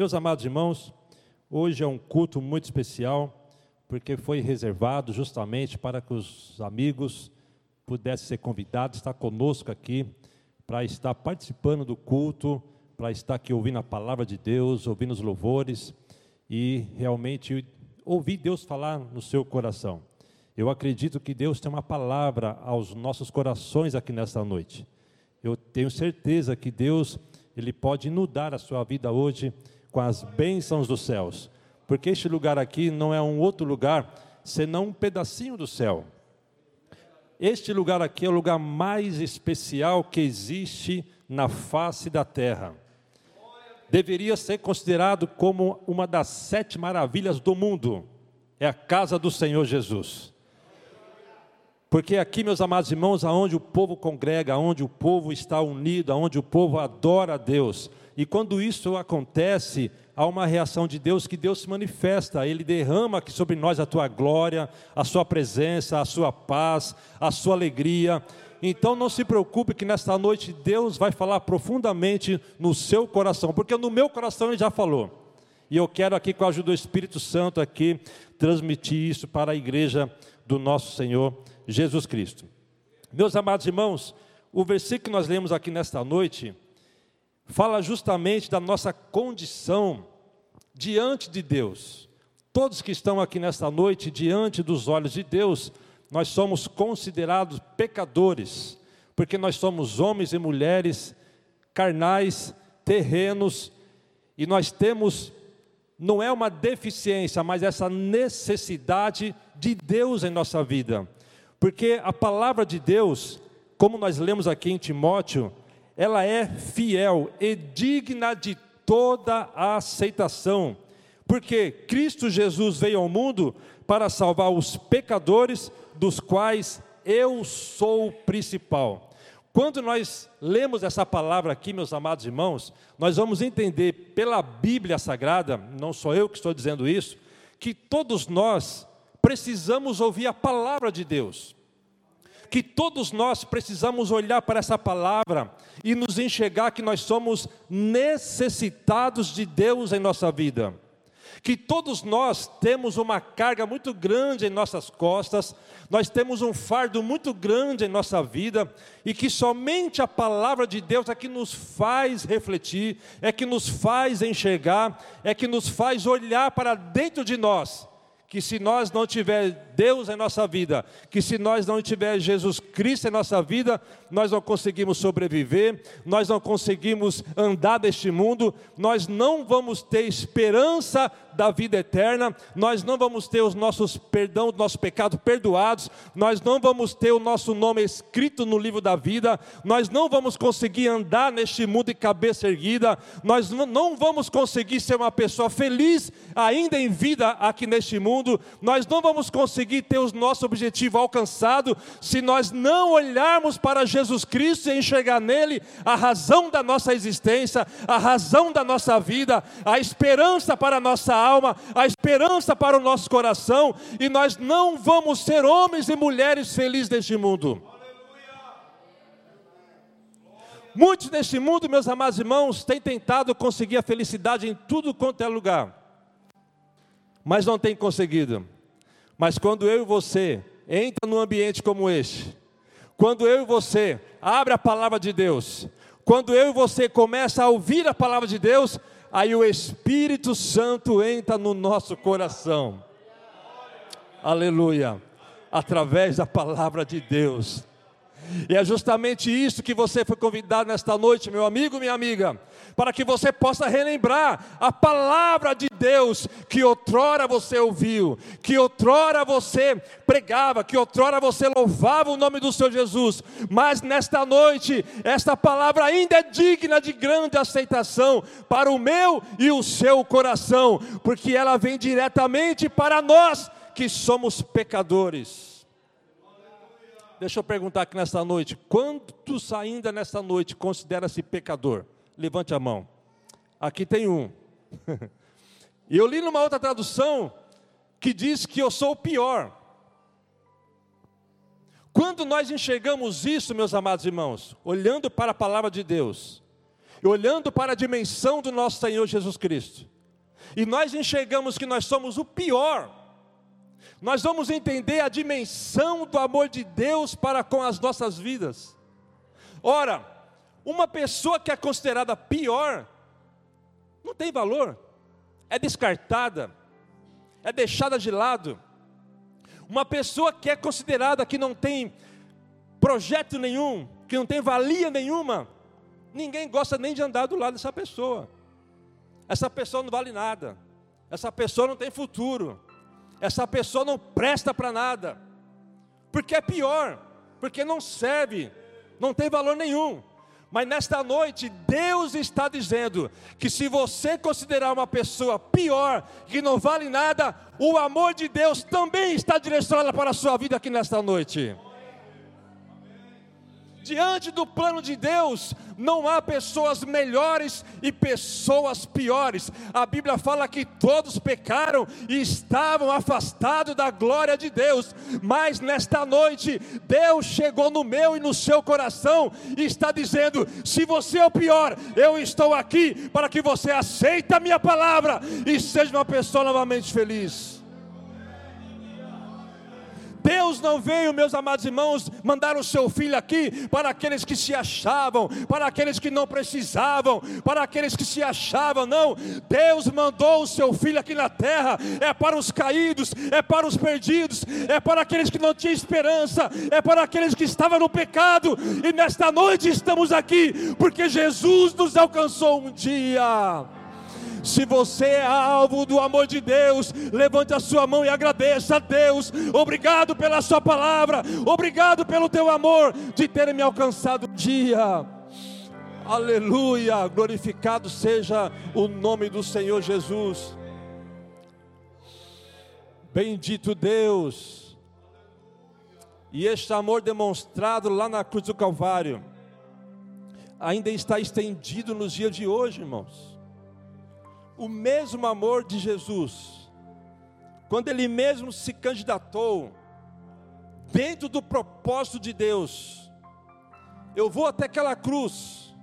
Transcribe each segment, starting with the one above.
Meus amados irmãos, hoje é um culto muito especial, porque foi reservado justamente para que os amigos pudessem ser convidados, estar conosco aqui, para estar participando do culto, para estar aqui ouvindo a palavra de Deus, ouvindo os louvores e realmente ouvir Deus falar no seu coração. Eu acredito que Deus tem uma palavra aos nossos corações aqui nesta noite. Eu tenho certeza que Deus, Ele pode inundar a sua vida hoje com as bênçãos dos céus, porque este lugar aqui não é um outro lugar senão um pedacinho do céu. Este lugar aqui é o lugar mais especial que existe na face da terra. Deveria ser considerado como uma das sete maravilhas do mundo. É a casa do Senhor Jesus. Porque aqui, meus amados irmãos, aonde o povo congrega, aonde o povo está unido, aonde o povo adora a Deus. E quando isso acontece, há uma reação de Deus que Deus se manifesta, Ele derrama aqui sobre nós a tua glória, a sua presença, a sua paz, a sua alegria. Então não se preocupe que nesta noite Deus vai falar profundamente no seu coração, porque no meu coração Ele já falou. E eu quero aqui, com a ajuda do Espírito Santo, aqui, transmitir isso para a igreja do nosso Senhor Jesus Cristo. Meus amados irmãos, o versículo que nós lemos aqui nesta noite fala justamente da nossa condição diante de Deus. Todos que estão aqui nesta noite, diante dos olhos de Deus, nós somos considerados pecadores, porque nós somos homens e mulheres carnais, terrenos, e nós temos, não é uma deficiência, mas essa necessidade de Deus em nossa vida. Porque a palavra de Deus, como nós lemos aqui em Timóteo, ela é fiel e digna de toda a aceitação. Porque Cristo Jesus veio ao mundo para salvar os pecadores, dos quais eu sou o principal. Quando nós lemos essa palavra aqui, meus amados irmãos, nós vamos entender pela Bíblia Sagrada, não sou eu que estou dizendo isso, que todos nós precisamos ouvir a palavra de Deus. Que todos nós precisamos olhar para essa palavra e nos enxergar que nós somos necessitados de Deus em nossa vida. Que todos nós temos uma carga muito grande em nossas costas, nós temos um fardo muito grande em nossa vida, e que somente a palavra de Deus é que nos faz refletir, é que nos faz enxergar, é que nos faz olhar para dentro de nós que se nós não tiver Deus em nossa vida, que se nós não tiver Jesus Cristo em nossa vida, nós não conseguimos sobreviver, nós não conseguimos andar neste mundo, nós não vamos ter esperança da vida eterna, nós não vamos ter os nossos perdão, nossos pecados perdoados, nós não vamos ter o nosso nome escrito no livro da vida, nós não vamos conseguir andar neste mundo de cabeça erguida, nós não vamos conseguir ser uma pessoa feliz ainda em vida aqui neste mundo, nós não vamos conseguir ter o nosso objetivo alcançado se nós não olharmos para Jesus Cristo e enxergar nele a razão da nossa existência, a razão da nossa vida, a esperança para a nossa alma, a esperança para o nosso coração, e nós não vamos ser homens e mulheres felizes neste mundo. Muitos neste mundo, meus amados irmãos, têm tentado conseguir a felicidade em tudo quanto é lugar, mas não têm conseguido. Mas quando eu e você entra num ambiente como este, quando eu e você abre a palavra de Deus, quando eu e você começa a ouvir a palavra de Deus, aí o Espírito Santo entra no nosso coração. Aleluia. Através da palavra de Deus. E é justamente isso que você foi convidado nesta noite, meu amigo, minha amiga, para que você possa relembrar a palavra de Deus que outrora você ouviu, que outrora você pregava, que outrora você louvava o nome do Senhor Jesus, mas nesta noite, esta palavra ainda é digna de grande aceitação para o meu e o seu coração, porque ela vem diretamente para nós que somos pecadores. Deixa eu perguntar aqui nesta noite: quantos ainda nesta noite considera-se pecador? Levante a mão. Aqui tem um. E eu li numa outra tradução que diz que eu sou o pior. Quando nós enxergamos isso, meus amados irmãos, olhando para a palavra de Deus, olhando para a dimensão do nosso Senhor Jesus Cristo, e nós enxergamos que nós somos o pior, nós vamos entender a dimensão do amor de Deus para com as nossas vidas. Ora, uma pessoa que é considerada pior, não tem valor, é descartada, é deixada de lado. Uma pessoa que é considerada que não tem projeto nenhum, que não tem valia nenhuma, ninguém gosta nem de andar do lado dessa pessoa. Essa pessoa não vale nada, essa pessoa não tem futuro, essa pessoa não presta para nada, porque é pior, porque não serve, não tem valor nenhum. Mas nesta noite, Deus está dizendo que se você considerar uma pessoa pior, que não vale nada, o amor de Deus também está direcionado para a sua vida aqui nesta noite. Diante do plano de Deus, não há pessoas melhores e pessoas piores. A Bíblia fala que todos pecaram e estavam afastados da glória de Deus. Mas nesta noite, Deus chegou no meu e no seu coração e está dizendo: se você é o pior, eu estou aqui para que você aceite a minha palavra e seja uma pessoa novamente feliz. Deus não veio, meus amados irmãos, mandar o seu filho aqui para aqueles que se achavam, para aqueles que não precisavam, para aqueles que se achavam, não. Deus mandou o seu filho aqui na terra, é para os caídos, é para os perdidos, é para aqueles que não tinham esperança, é para aqueles que estavam no pecado, e nesta noite estamos aqui, porque Jesus nos alcançou um dia. Se você é alvo do amor de Deus, levante a sua mão e agradeça a Deus. Obrigado pela sua palavra, obrigado pelo teu amor de ter me alcançado um dia. Aleluia, glorificado seja o nome do Senhor Jesus. Bendito Deus. E este amor demonstrado lá na cruz do Calvário ainda está estendido nos dias de hoje, irmãos o mesmo amor de Jesus, quando ele mesmo se candidatou, dentro do propósito de Deus, eu vou até aquela cruz,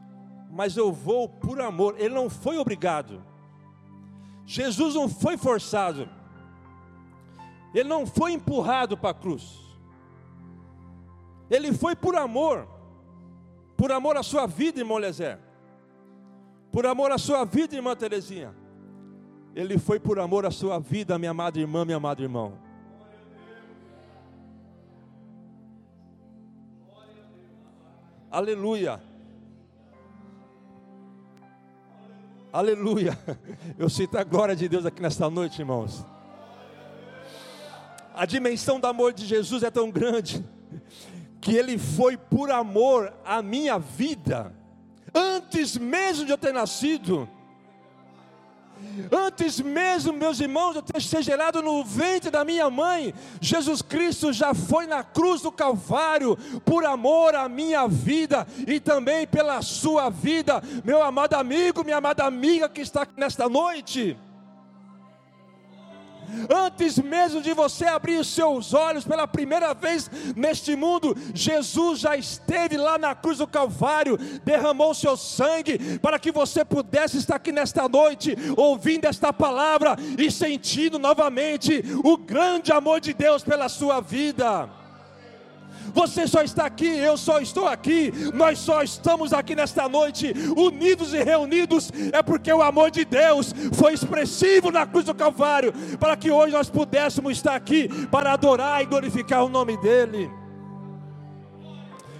mas eu vou por amor, ele não foi obrigado, Jesus não foi forçado, ele não foi empurrado para a cruz, ele foi por amor, por amor à sua vida, irmão Lezer, por amor à sua vida, irmã Terezinha. Ele foi por amor à sua vida, minha amada irmã, meu amado irmão. Aleluia. Aleluia. Eu sinto a glória de Deus aqui nesta noite, irmãos. A dimensão do amor de Jesus é tão grande que ele foi por amor à minha vida, antes mesmo de eu ter nascido. Antes mesmo, meus irmãos, eu ter ser gerado no ventre da minha mãe, Jesus Cristo já foi na cruz do Calvário por amor à minha vida e também pela sua vida, meu amado amigo, minha amada amiga que está aqui nesta noite. Antes mesmo de você abrir os seus olhos pela primeira vez neste mundo, Jesus já esteve lá na cruz do Calvário, derramou seu sangue para que você pudesse estar aqui nesta noite, ouvindo esta palavra e sentindo novamente o grande amor de Deus pela sua vida. Você só está aqui, eu só estou aqui, nós só estamos aqui nesta noite, unidos e reunidos, é porque o amor de Deus foi expressivo na cruz do Calvário, para que hoje nós pudéssemos estar aqui para adorar e glorificar o nome dEle.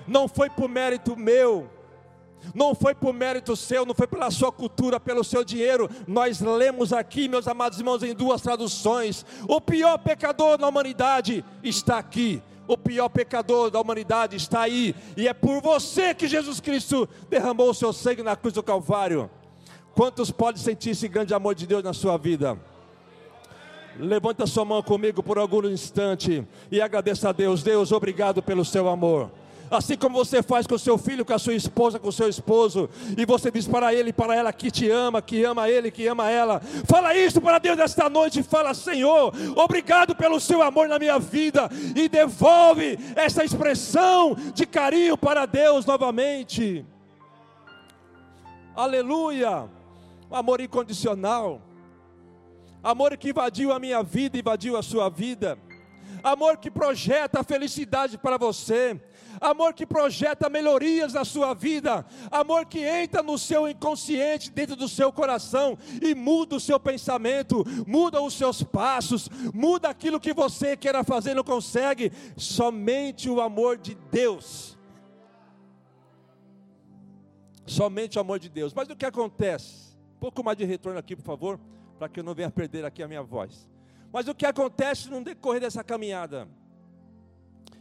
Não foi por mérito meu, não foi por mérito seu, não foi pela sua cultura, pelo seu dinheiro. Nós lemos aqui, meus amados irmãos, em duas traduções: o pior pecador da humanidade está aqui o pior pecador da humanidade está aí, e é por você que Jesus Cristo derramou o seu sangue na cruz do Calvário. Quantos podem sentir esse grande amor de Deus na sua vida? Levanta sua mão comigo por algum instante e agradeça a Deus. Deus, obrigado pelo seu amor assim como você faz com seu filho, com a sua esposa, com o seu esposo, e você diz para ele e para ela que te ama, que ama ele, que ama ela. Fala isso para Deus esta noite, fala: Senhor, obrigado pelo seu amor na minha vida, e devolve essa expressão de carinho para Deus novamente. Aleluia! Amor incondicional. Amor que invadiu a minha vida, invadiu a sua vida. Amor que projeta a felicidade para você. Amor que projeta melhorias na sua vida. Amor que entra no seu inconsciente, dentro do seu coração e muda o seu pensamento, muda os seus passos, muda aquilo que você queira fazer e não consegue. Somente o amor de Deus. Somente o amor de Deus. Mas o que acontece? Um pouco mais de retorno aqui, por favor, para que eu não venha perder aqui a minha voz. Mas o que acontece no decorrer dessa caminhada?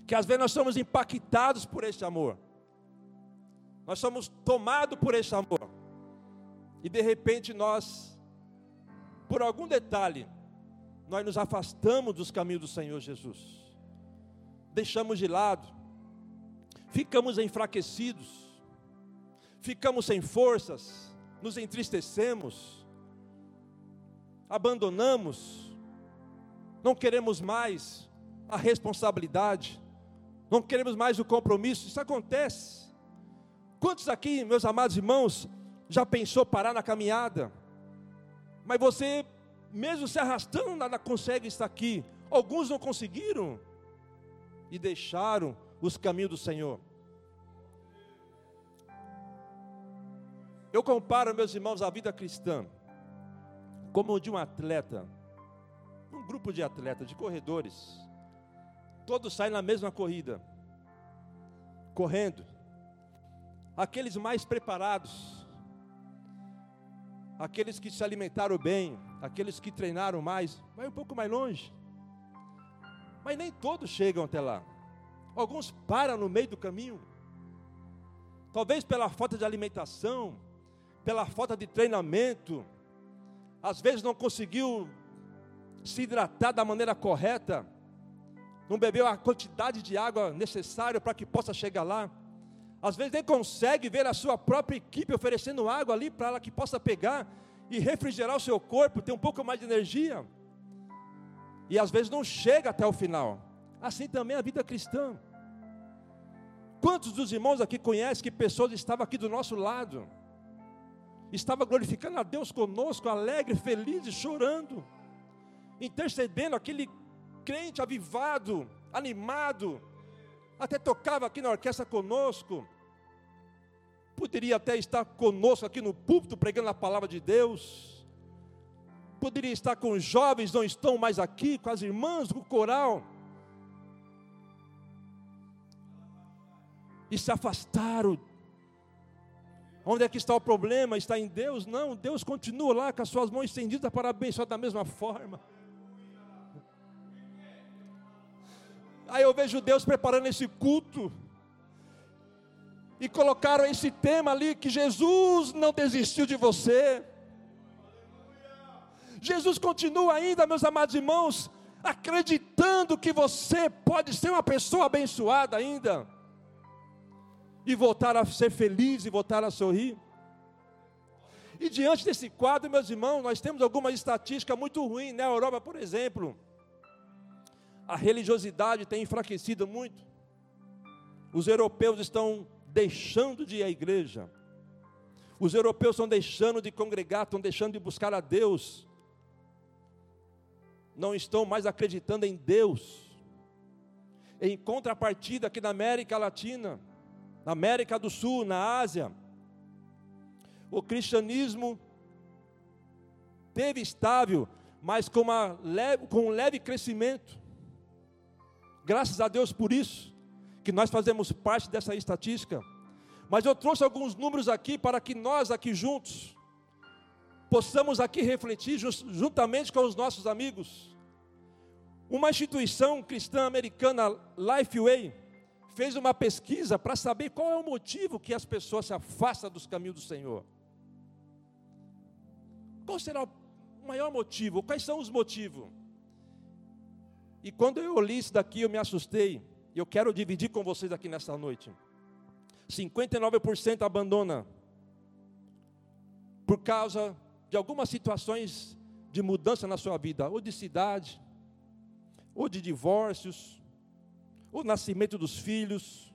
Que às vezes nós somos impactados por esse amor. Nós somos tomados por esse amor. E de repente nós, por algum detalhe, nós nos afastamos dos caminhos do Senhor Jesus. Deixamos de lado. Ficamos enfraquecidos. Ficamos sem forças. Nos entristecemos. Abandonamos não queremos mais a responsabilidade, não queremos mais o compromisso. Isso acontece. Quantos aqui, meus amados irmãos, já pensou parar na caminhada? Mas você, mesmo se arrastando, nada consegue estar aqui. Alguns não conseguiram e deixaram os caminhos do Senhor. Eu comparo, meus irmãos, a vida cristã como de um atleta um grupo de atletas, de corredores, todos saem na mesma corrida, correndo. Aqueles mais preparados, aqueles que se alimentaram bem, aqueles que treinaram mais, vai um pouco mais longe. Mas nem todos chegam até lá. Alguns param no meio do caminho. Talvez pela falta de alimentação, pela falta de treinamento, às vezes não conseguiu se hidratar da maneira correta, não bebeu a quantidade de água necessária para que possa chegar lá. Às vezes nem consegue ver a sua própria equipe oferecendo água ali para ela que possa pegar e refrigerar o seu corpo, ter um pouco mais de energia. E às vezes não chega até o final. Assim também a vida cristã. Quantos dos irmãos aqui conhecem que pessoas estavam aqui do nosso lado? Estava glorificando a Deus conosco, alegre, feliz chorando intercedendo, aquele crente avivado, animado, até tocava aqui na orquestra conosco, poderia até estar conosco aqui no púlpito pregando a palavra de Deus, poderia estar com os jovens, não estão mais aqui, com as irmãs, com o coral, e se afastaram. Onde é que está o problema? Está em Deus? Não, Deus continua lá com as suas mãos estendidas para abençoar da mesma forma. Aí eu vejo Deus preparando esse culto. E colocaram esse tema ali que Jesus não desistiu de você. Jesus continua ainda, meus amados irmãos, acreditando que você pode ser uma pessoa abençoada ainda. E voltar a ser feliz e voltar a sorrir. E diante desse quadro, meus irmãos, nós temos algumas estatísticas muito ruins. Na Europa, por exemplo, a religiosidade tem enfraquecido muito. Os europeus estão deixando de ir à igreja. Os europeus estão deixando de congregar, estão deixando de buscar a Deus. Não estão mais acreditando em Deus. Em contrapartida, aqui na América Latina, na América do Sul, na Ásia, o cristianismo teve estável, mas com, leve, com um leve crescimento. Graças a Deus por isso, que nós fazemos parte dessa estatística. Mas eu trouxe alguns números aqui para que nós aqui juntos possamos aqui refletir juntamente com os nossos amigos. Uma instituição cristã americana, Lifeway, fez uma pesquisa para saber qual é o motivo que as pessoas se afastam dos caminhos do Senhor. Qual será o maior motivo? Quais são os motivos? E quando eu li isso daqui, eu me assustei. E eu quero dividir com vocês aqui nesta noite. 59% abandona por causa de algumas situações de mudança na sua vida, ou de cidade, ou de divórcios, ou nascimento dos filhos,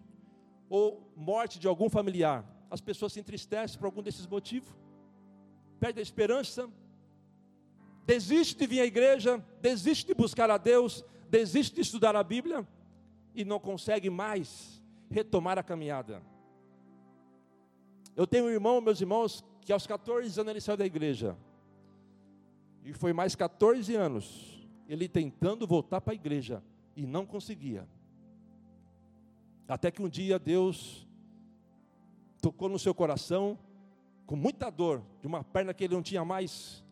ou morte de algum familiar. as pessoas se entristecem por algum desses motivos, perde a esperança, desiste de vir à igreja, desiste de buscar a Deus, desiste de estudar a Bíblia e não consegue mais retomar a caminhada. Eu tenho um irmão, meus irmãos, que aos 14 anos ele saiu da igreja. E foi mais 14 anos ele tentando voltar para a igreja e não conseguia. Até que um dia Deus tocou no seu coração, com muita dor, de uma perna que ele não tinha mais,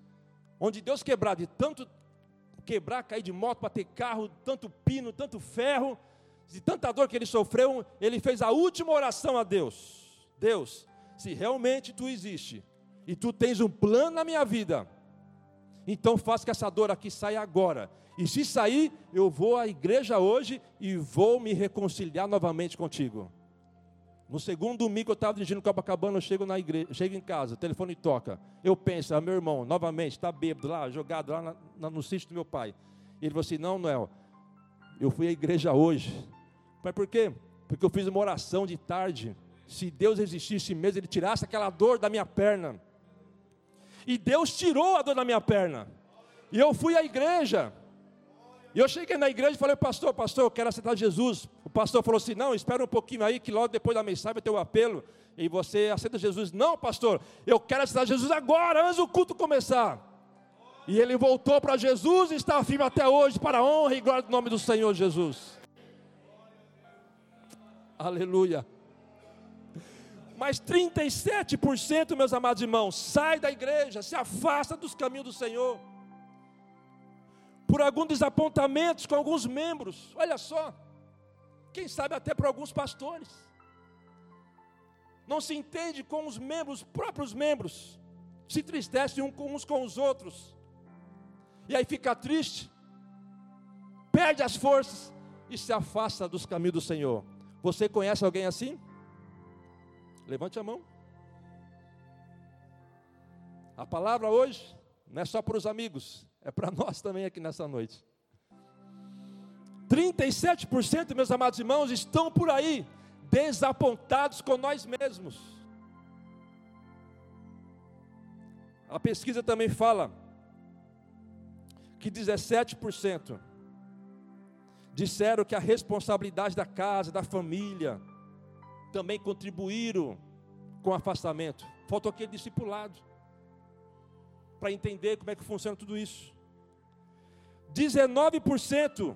onde Deus quebrar, de tanto quebrar, cair de moto, bater carro, tanto pino, tanto ferro, de tanta dor que ele sofreu, ele fez a última oração a Deus: Deus, se realmente tu existe e tu tens um plano na minha vida, então faz que essa dor aqui saia agora. E se sair, eu vou à igreja hoje e vou me reconciliar novamente contigo. No segundo domingo eu estava dirigindo Copacabana, eu chego na igreja, chego em casa, o telefone toca. Eu penso, ah, meu irmão, novamente, está bêbado lá, jogado lá na, na, no sítio do meu pai. E ele falou assim: não, Noel, eu fui à igreja hoje. Mas por quê? Porque eu fiz uma oração de tarde. Se Deus existisse mesmo, Ele tirasse aquela dor da minha perna. E Deus tirou a dor da minha perna. E eu fui à igreja. E eu cheguei na igreja e falei, pastor, pastor, eu quero aceitar Jesus. O pastor falou assim: não, espera um pouquinho aí, que logo depois da mensagem vai ter o apelo. E você aceita Jesus. Não, pastor, eu quero aceitar Jesus agora, antes do culto começar. E ele voltou para Jesus e está firme até hoje, para a honra e glória do nome do Senhor Jesus. Aleluia. Mas 37%, meus amados irmãos, sai da igreja, se afasta dos caminhos do Senhor por alguns desapontamentos com alguns membros, olha só, quem sabe até por alguns pastores. Não se entende com os membros, os próprios membros, se entristecem uns com os outros, e aí fica triste, perde as forças e se afasta dos caminhos do Senhor. Você conhece alguém assim? Levante a mão. A palavra hoje não é só para os amigos, é para nós também aqui nessa noite. 37%, meus amados irmãos, estão por aí, desapontados com nós mesmos. A pesquisa também fala que 17% disseram que a responsabilidade da casa, da família, também contribuíram com o afastamento. Faltou aquele discipulado para entender como é que funciona tudo isso. 19%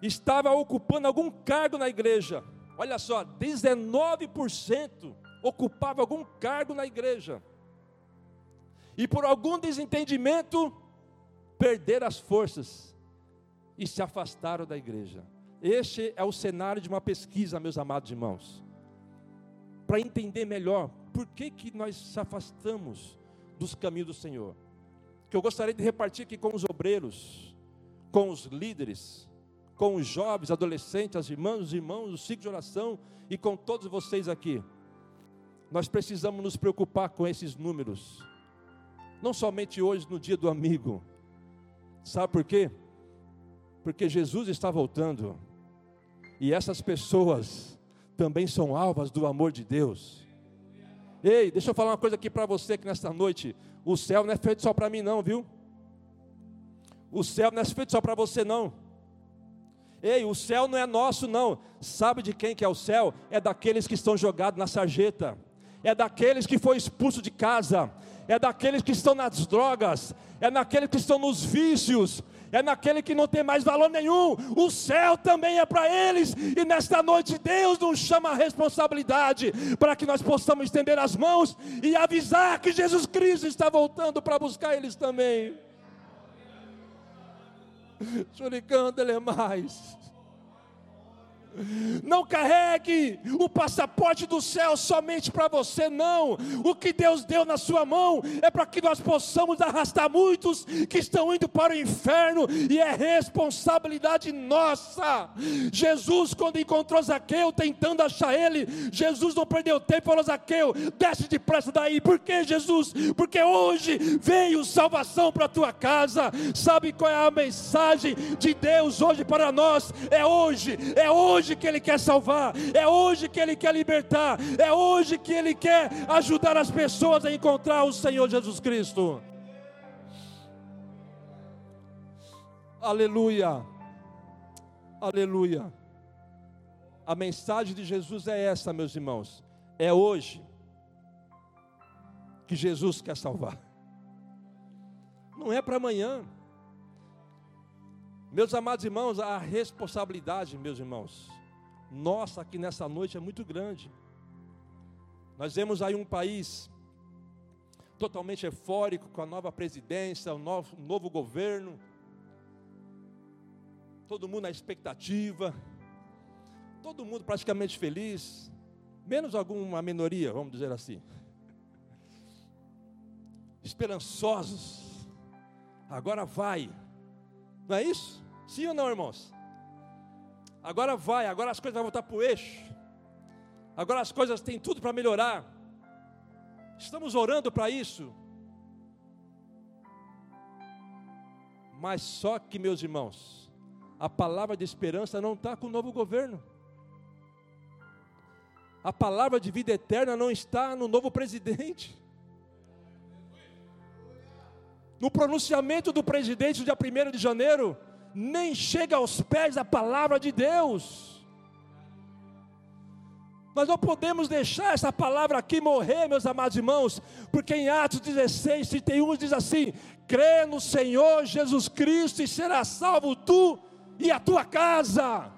estava ocupando algum cargo na igreja. Olha só, 19% ocupava algum cargo na igreja. E por algum desentendimento, perderam as forças e se afastaram da igreja. Este é o cenário de uma pesquisa, meus amados irmãos. Para entender melhor por que, que nós se afastamos dos caminhos do Senhor. Que eu gostaria de repartir aqui com os obreiros, com os líderes, com os jovens, adolescentes, as irmãs, os irmãos, o ciclo de oração e com todos vocês aqui. Nós precisamos nos preocupar com esses números. Não somente hoje no dia do amigo. Sabe por quê? Porque Jesus está voltando. E essas pessoas também são alvas do amor de Deus. Ei, deixa eu falar uma coisa aqui para você que nesta noite. O céu não é feito só para mim, não, viu? O céu não é feito só para você, não. Ei, o céu não é nosso, não. Sabe de quem que é o céu? É daqueles que estão jogados na sarjeta. É daqueles que foi expulso de casa. É daqueles que estão nas drogas. É daqueles que estão nos vícios é naquele que não tem mais valor nenhum. O céu também é para eles. E nesta noite Deus nos chama a responsabilidade para que nós possamos estender as mãos e avisar que Jesus Cristo está voltando para buscar eles também. Choricando ele é mais. Não carregue o passaporte do céu somente para você, não. O que Deus deu na sua mão é para que nós possamos arrastar muitos que estão indo para o inferno, e é responsabilidade nossa. Jesus, quando encontrou Zaqueu, tentando achar ele, Jesus não perdeu tempo falou: Zaqueu, desce depressa daí. Por que, Jesus? Porque hoje veio salvação para a tua casa. Sabe qual é a mensagem de Deus hoje para nós? É hoje, é hoje hoje que Ele quer salvar, é hoje que Ele quer libertar, é hoje que Ele quer ajudar as pessoas a encontrar o Senhor Jesus Cristo. Aleluia, aleluia. A mensagem de Jesus é essa, meus irmãos, é hoje que Jesus quer salvar, não é para amanhã. Meus amados irmãos, a responsabilidade, meus irmãos, nossa aqui nessa noite é muito grande. Nós vemos aí um país totalmente eufórico com a nova presidência, o novo, novo governo, todo mundo na expectativa, todo mundo praticamente feliz, menos alguma minoria, vamos dizer assim, esperançosos. Agora vai, não é isso? Sim ou não, irmãos? Agora vai, agora as coisas vão voltar para o eixo. Agora as coisas têm tudo para melhorar. Estamos orando para isso. Mas só que, meus irmãos, a palavra de esperança não está com o novo governo. A palavra de vida eterna não está no novo presidente. No pronunciamento do presidente do dia 1 de janeiro, nem chega aos pés da palavra de Deus. Nós não podemos deixar essa palavra aqui morrer, meus amados irmãos, porque em Atos 16, 31 diz assim: crê no Senhor Jesus Cristo e será salvo tu e a tua casa.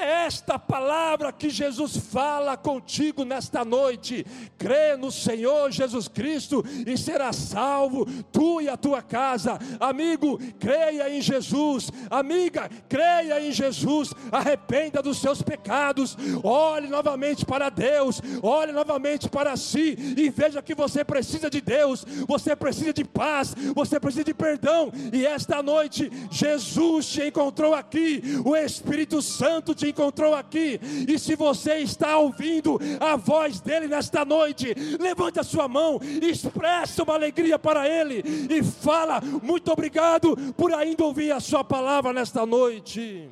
É esta palavra que Jesus fala contigo nesta noite. Crê no Senhor Jesus Cristo e será salvo, tu e a tua casa. Amigo, creia em Jesus. Amiga, creia em Jesus. Arrependa dos seus pecados. Olhe novamente para Deus. Olhe novamente para si e veja que você precisa de Deus. Você precisa de paz. Você precisa de perdão. E esta noite, Jesus te encontrou aqui. O Espírito Santo te encontrou aqui, e se você está ouvindo a voz dele nesta noite, levante a sua mão, expressa uma alegria para ele e fala: Muito obrigado por ainda ouvir a sua palavra nesta noite.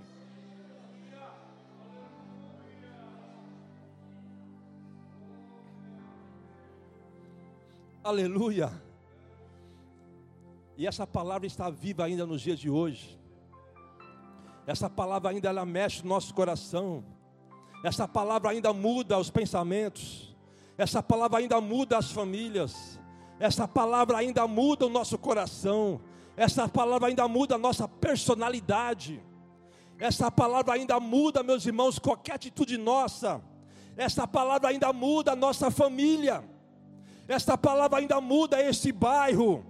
Aleluia. E essa palavra está viva ainda nos dias de hoje. Essa palavra ainda ela mexe no nosso coração. Essa palavra ainda muda os pensamentos. Essa palavra ainda muda as famílias. Essa palavra ainda muda o nosso coração. Essa palavra ainda muda a nossa personalidade. Essa palavra ainda muda, meus irmãos, qualquer atitude nossa. Essa palavra ainda muda a nossa família. Essa palavra ainda muda esse bairro.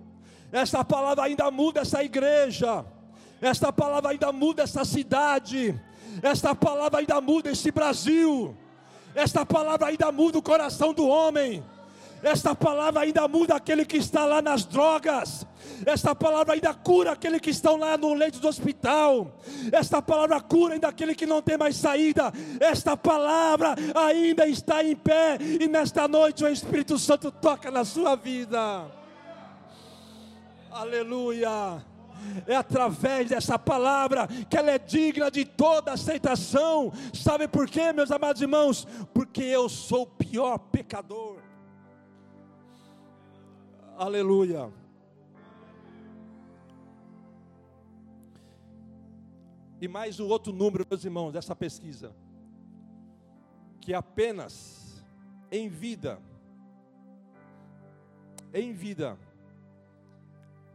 Essa palavra ainda muda essa igreja. Esta palavra ainda muda essa cidade. Esta palavra ainda muda esse Brasil. Esta palavra ainda muda o coração do homem. Esta palavra ainda muda aquele que está lá nas drogas. Esta palavra ainda cura aquele que estão lá no leito do hospital. Esta palavra cura ainda aquele que não tem mais saída. Esta palavra ainda está em pé. E nesta noite o Espírito Santo toca na sua vida. Aleluia é através dessa palavra que ela é digna de toda aceitação. Sabe por quê, meus amados irmãos? Porque eu sou o pior pecador. Aleluia. E mais um outro número, meus irmãos, dessa pesquisa, que apenas em vida, em vida,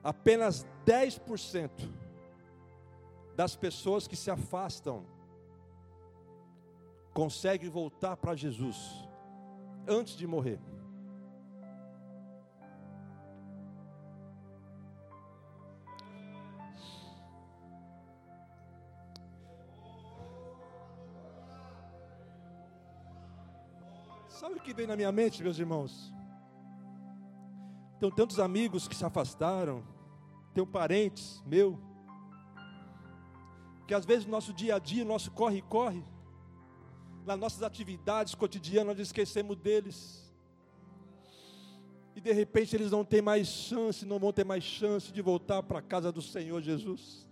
apenas 10% das pessoas que se afastam conseguem voltar para Jesus antes de morrer. Sabe o que vem na minha mente, meus irmãos? Tenho tantos amigos que se afastaram, tenho parentes meu, que às vezes no nosso dia a dia, nosso corre-corre, nas nossas atividades cotidianas, nós esquecemos deles. E de repente eles não têm mais chance, não vão ter mais chance de voltar para a casa do Senhor Jesus.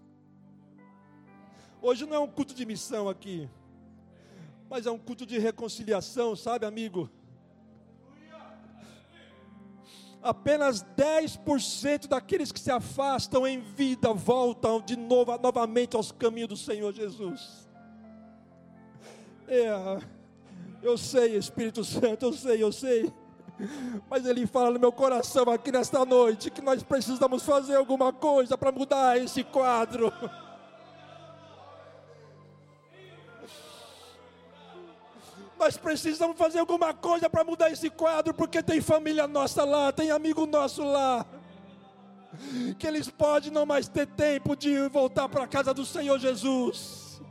Hoje não é um culto de missão aqui, mas é um culto de reconciliação, sabe, amigo? Apenas 10% daqueles que se afastam em vida voltam de novo, novamente aos caminhos do Senhor Jesus. É, eu sei, Espírito Santo, eu sei, eu sei. Mas Ele fala no meu coração aqui nesta noite que nós precisamos fazer alguma coisa para mudar esse quadro. Nós precisamos fazer alguma coisa para mudar esse quadro, porque tem família nossa lá, tem amigo nosso lá. Que eles podem não mais ter tempo de voltar para a casa do Senhor Jesus.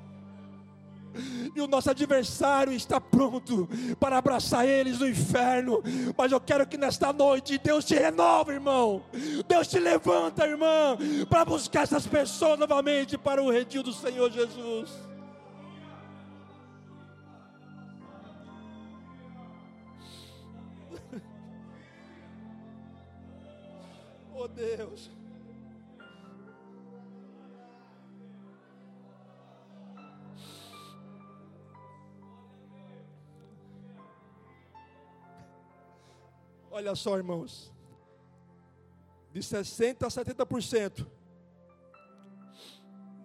E o nosso adversário está pronto para abraçar eles no inferno. Mas eu quero que nesta noite Deus te renova, irmão. Deus te levanta, irmã, para buscar essas pessoas novamente para o redil do Senhor Jesus. Deus. Olha só, irmãos. De 60% a 70%.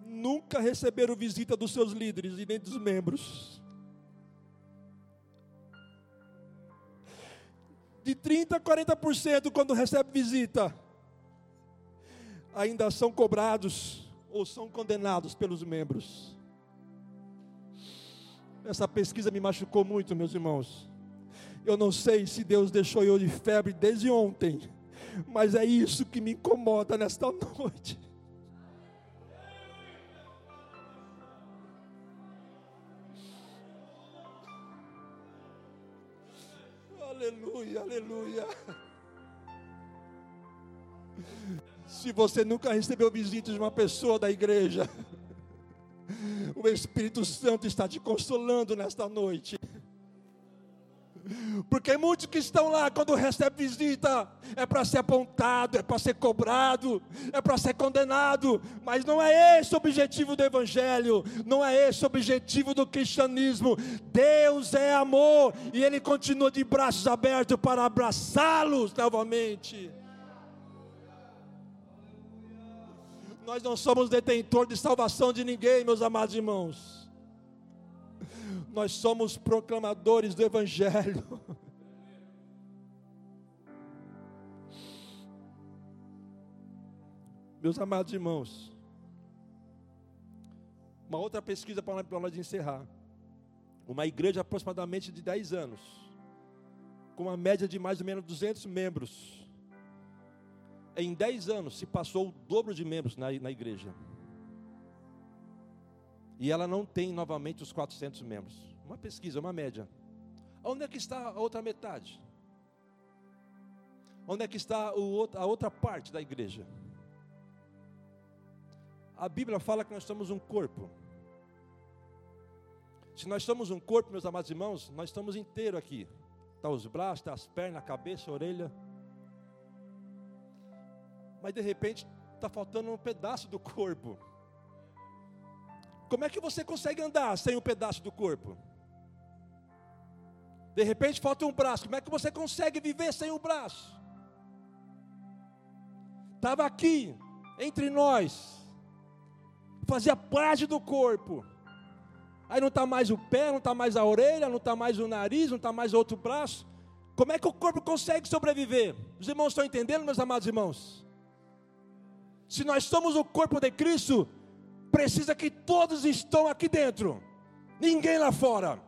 Nunca receberam visita dos seus líderes e nem dos membros. De 30% a 40% quando recebe visita ainda são cobrados ou são condenados pelos membros. Essa pesquisa me machucou muito, meus irmãos. Eu não sei se Deus deixou eu de febre desde ontem, mas é isso que me incomoda nesta noite. Aleluia, aleluia. Se você nunca recebeu visita de uma pessoa da igreja, o Espírito Santo está te consolando nesta noite. Porque muitos que estão lá, quando recebem visita, é para ser apontado, é para ser cobrado, é para ser condenado, mas não é esse o objetivo do Evangelho, não é esse o objetivo do cristianismo. Deus é amor e Ele continua de braços abertos para abraçá-los novamente. Nós não somos detentor de salvação de ninguém, meus amados irmãos. Nós somos proclamadores do Evangelho. Meus amados irmãos, uma outra pesquisa para nós encerrar. Uma igreja aproximadamente de 10 anos, com uma média de mais ou menos 200 membros em 10 anos se passou o dobro de membros na, na igreja. E ela não tem novamente os 400 membros. Uma pesquisa, uma média. Onde é que está a outra metade? Onde é que está a outra parte da igreja? A Bíblia fala que nós somos um corpo. Se nós somos um corpo, meus amados irmãos, nós estamos inteiro aqui. Está os braços, está as pernas, a cabeça, a orelha mas de repente está faltando um pedaço do corpo. Como é que você consegue andar sem um pedaço do corpo? De repente falta um braço, como é que você consegue viver sem um braço? Estava aqui, entre nós, fazia parte do corpo. Aí não está mais o pé, não está mais a orelha, não está mais o nariz, não está mais outro braço. Como é que o corpo consegue sobreviver? Os irmãos estão entendendo, meus amados irmãos? Se nós somos o corpo de Cristo, precisa que todos estão aqui dentro, ninguém lá fora.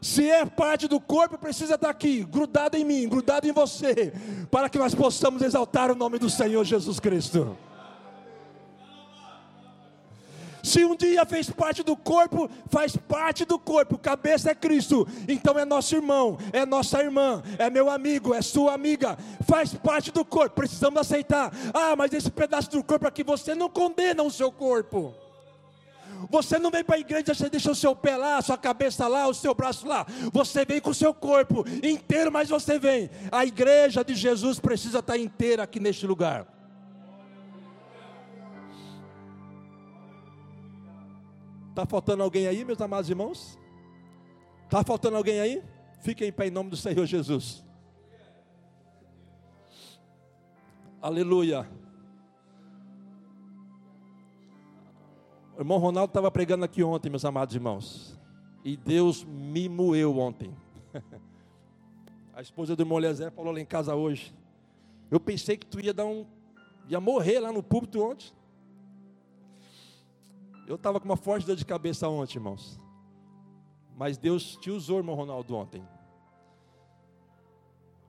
Se é parte do corpo, precisa estar aqui, grudado em mim, grudado em você, para que nós possamos exaltar o nome do Senhor Jesus Cristo. Se um dia fez parte do corpo, faz parte do corpo. Cabeça é Cristo. Então é nosso irmão, é nossa irmã, é meu amigo, é sua amiga. Faz parte do corpo. Precisamos aceitar. Ah, mas esse pedaço do corpo aqui, você não condena o seu corpo. Você não vem para a igreja, você deixa o seu pé lá, a sua cabeça lá, o seu braço lá. Você vem com o seu corpo inteiro, mas você vem. A igreja de Jesus precisa estar inteira aqui neste lugar. Está faltando alguém aí, meus amados irmãos? Está faltando alguém aí? Fiquem em pé em nome do Senhor Jesus. Aleluia. O irmão Ronaldo estava pregando aqui ontem, meus amados irmãos. E Deus me moeu ontem. A esposa do irmão Eliezer falou lá em casa hoje. Eu pensei que tu ia dar um. ia morrer lá no púlpito ontem. Eu estava com uma forte dor de cabeça ontem, irmãos. Mas Deus te usou, irmão Ronaldo, ontem.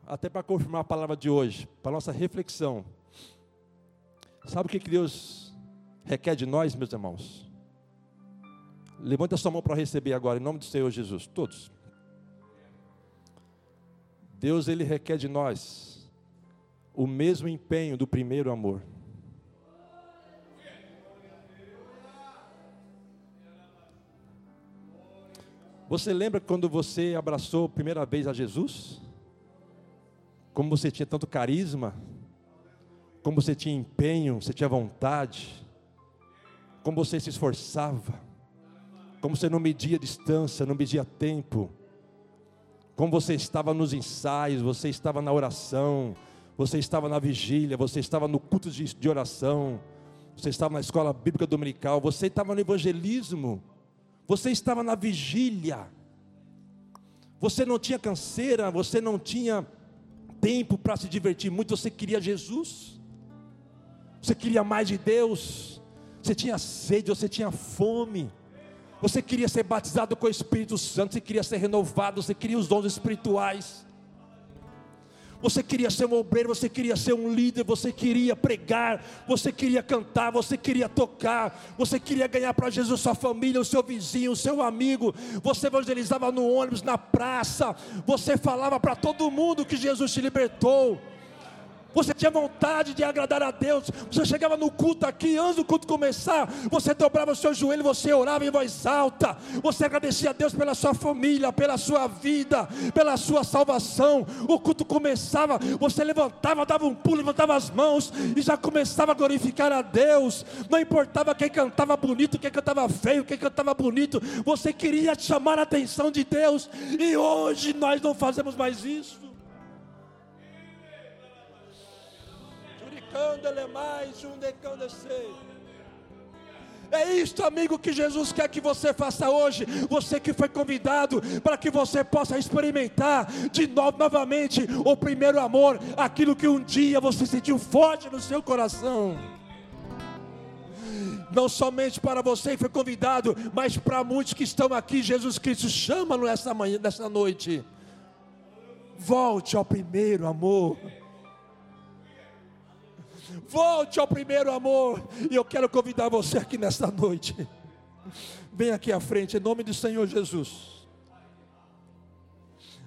Até para confirmar a palavra de hoje, para nossa reflexão. Sabe o que Deus requer de nós, meus irmãos? Levanta sua mão para receber agora, em nome do Senhor Jesus, todos. Deus, Ele requer de nós o mesmo empenho do primeiro amor. Você lembra quando você abraçou a primeira vez a Jesus? Como você tinha tanto carisma, como você tinha empenho, você tinha vontade, como você se esforçava, como você não media distância, não media tempo, como você estava nos ensaios, você estava na oração, você estava na vigília, você estava no culto de, oração, você estava na escola bíblica dominical, você estava no evangelismo você estava na vigília, você não tinha canseira, você não tinha tempo para se divertir muito, você queria Jesus, você queria mais de Deus, você tinha sede, você tinha fome, você queria ser batizado com o Espírito Santo, você queria ser renovado, você queria os dons espirituais. Você queria ser um obreiro, você queria ser um líder, você queria pregar, você queria cantar, você queria tocar, você queria ganhar para Jesus sua família, o seu vizinho, o seu amigo. Você evangelizava no ônibus, na praça, você falava para todo mundo que Jesus te libertou você tinha vontade de agradar a Deus, você chegava no culto aqui, antes do culto começar, você dobrava o seu joelho, você orava em voz alta, você agradecia a Deus pela sua família, pela sua vida, pela sua salvação. O culto começava, você levantava, dava um pulo, levantava as mãos e já começava a glorificar a Deus. Não importava quem cantava bonito, quem cantava feio, quem cantava bonito, você queria chamar a atenção de Deus, e hoje nós não fazemos mais isso. É isto, amigo, que Jesus quer que você faça hoje. Você que foi convidado para que você possa experimentar de novo, novamente, o primeiro amor, aquilo que um dia você sentiu forte no seu coração. Não somente para você que foi convidado, mas para muitos que estão aqui, Jesus Cristo chama nessa manhã, nessa noite. Volte ao primeiro amor. Volte ao primeiro amor. E eu quero convidar você aqui nesta noite. Vem aqui à frente, em nome do Senhor Jesus.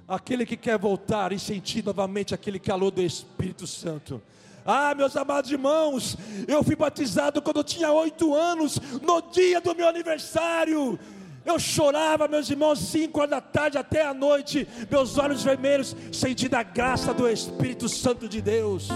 Aquele que quer voltar e sentir novamente aquele calor do Espírito Santo. Ah, meus amados irmãos, eu fui batizado quando eu tinha oito anos, no dia do meu aniversário. Eu chorava, meus irmãos, cinco horas da tarde até a noite, meus olhos vermelhos, sentindo a graça do Espírito Santo de Deus.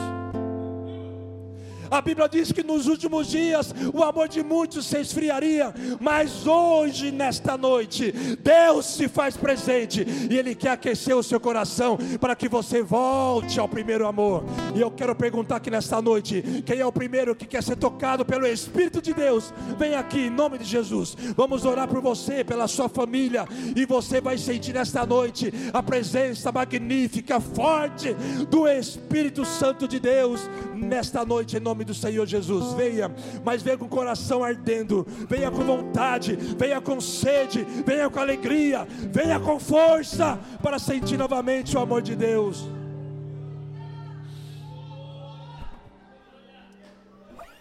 A Bíblia diz que nos últimos dias o amor de muitos se esfriaria, mas hoje, nesta noite, Deus se faz presente e Ele quer aquecer o seu coração para que você volte ao primeiro amor. E eu quero perguntar aqui nesta noite: quem é o primeiro que quer ser tocado pelo Espírito de Deus? Vem aqui em nome de Jesus. Vamos orar por você, pela sua família, e você vai sentir nesta noite a presença magnífica, forte do Espírito Santo de Deus nesta noite, em nome do Senhor Jesus. Venha, mas venha com o coração ardendo, venha com vontade, venha com sede, venha com alegria, venha com força para sentir novamente o amor de Deus.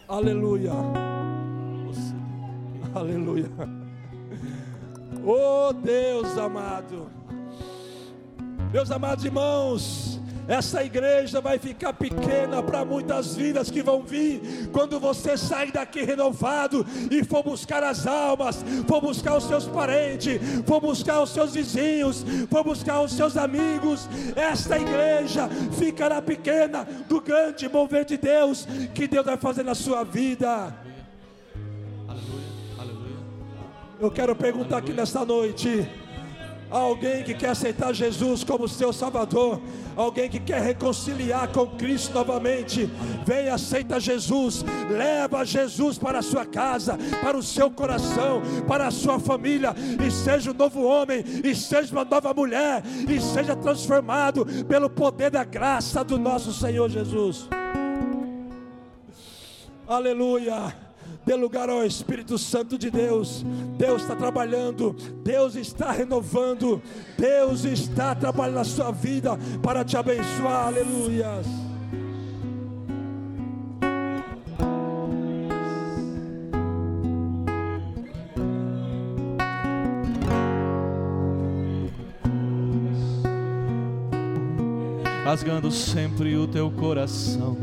Aleluia. Aleluia. Oh Deus amado. Meus amados irmãos, essa igreja vai ficar pequena para muitas vidas que vão vir quando você sair daqui renovado e for buscar as almas, for buscar os seus parentes, for buscar os seus vizinhos, for buscar os seus amigos. Esta igreja ficará pequena do grande mover de Deus que Deus vai fazer na sua vida. Aleluia, aleluia. Eu quero perguntar aqui nesta noite. Alguém que quer aceitar Jesus como seu Salvador, alguém que quer reconciliar com Cristo novamente, vem, aceita Jesus, leva Jesus para a sua casa, para o seu coração, para a sua família, e seja um novo homem, e seja uma nova mulher, e seja transformado pelo poder da graça do nosso Senhor Jesus. Aleluia. Dê lugar ao Espírito Santo de Deus. Deus está trabalhando, Deus está renovando, Deus está trabalhando na sua vida para te abençoar. Aleluia. rasgando sempre o teu coração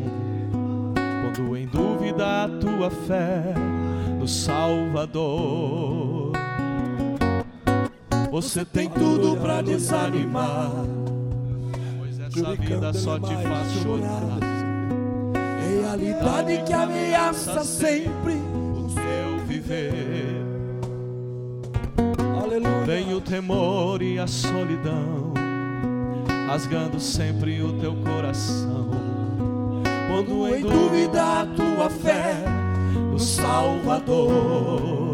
quando em dúvida a tua fé no Salvador. Você tem tudo para desanimar, pois essa vida só te faz chorar. Realidade que ameaça sempre o teu viver. Vem o temor e a solidão, rasgando sempre o teu coração quando em dúvida a tua fé no Salvador.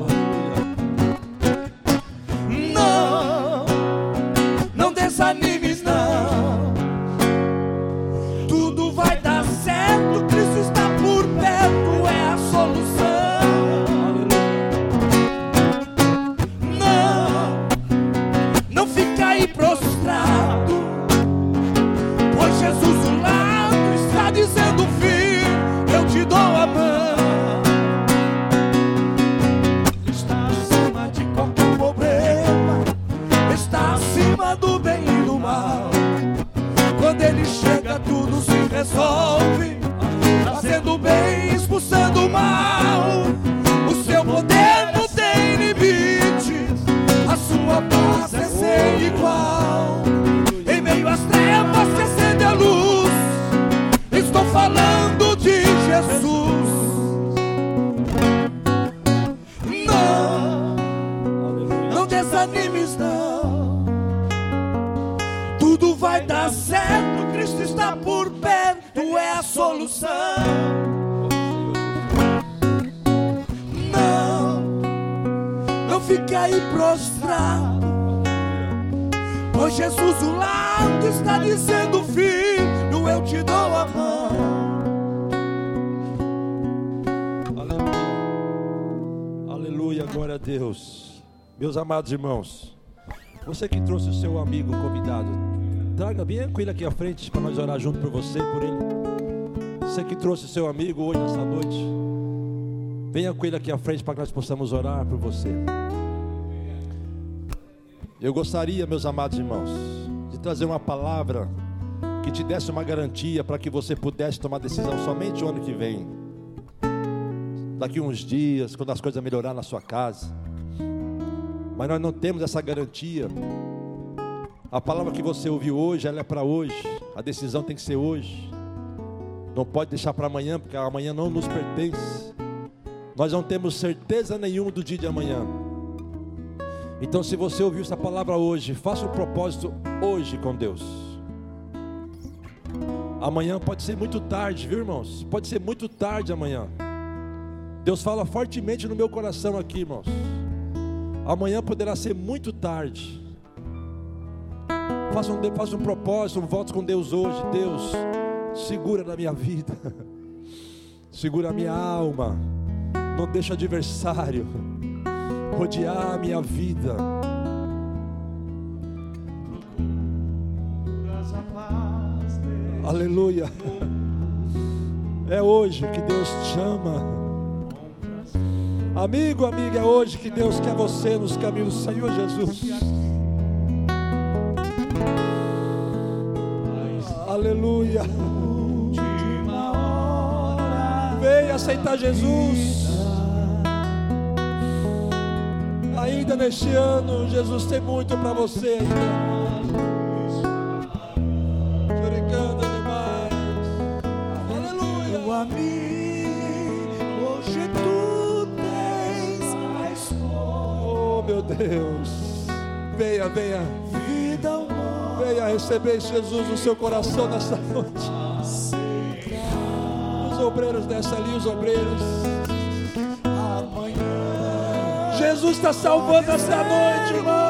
Jesus o lado está dizendo, filho, eu te dou a mão. Aleluia. Aleluia, glória a Deus. Meus amados irmãos, você que trouxe o seu amigo convidado, traga bem com ele aqui à frente para nós orar junto por você e por ele. Você que trouxe o seu amigo hoje nessa noite, venha com ele aqui à frente para que nós possamos orar por você. Eu gostaria, meus amados irmãos, de trazer uma palavra que te desse uma garantia para que você pudesse tomar decisão somente o ano que vem. Daqui uns dias, quando as coisas melhorar na sua casa. Mas nós não temos essa garantia. A palavra que você ouviu hoje, ela é para hoje. A decisão tem que ser hoje. Não pode deixar para amanhã, porque amanhã não nos pertence. Nós não temos certeza nenhuma do dia de amanhã. Então, se você ouviu essa palavra hoje, faça um propósito hoje com Deus. Amanhã pode ser muito tarde, viu, irmãos? Pode ser muito tarde amanhã. Deus fala fortemente no meu coração aqui, irmãos. Amanhã poderá ser muito tarde. Faça um, faça um propósito, um voto com Deus hoje. Deus, segura na minha vida, segura a minha alma. Não deixa o adversário rodear a minha vida. Aleluia. É hoje que Deus te chama. Amigo, amiga, é hoje que Deus quer você nos caminhos do Senhor Jesus. Aleluia. Venha aceitar Jesus. Ainda neste ano, Jesus tem muito para você. Choricando demais. Aleluia. Meu amigo, hoje tu tens a escolha. Deus. Venha, venha. Vida. Venha receber Jesus no seu coração nessa noite. Os obreiros desce ali, os obreiros. Jesus está salvando essa noite, irmão.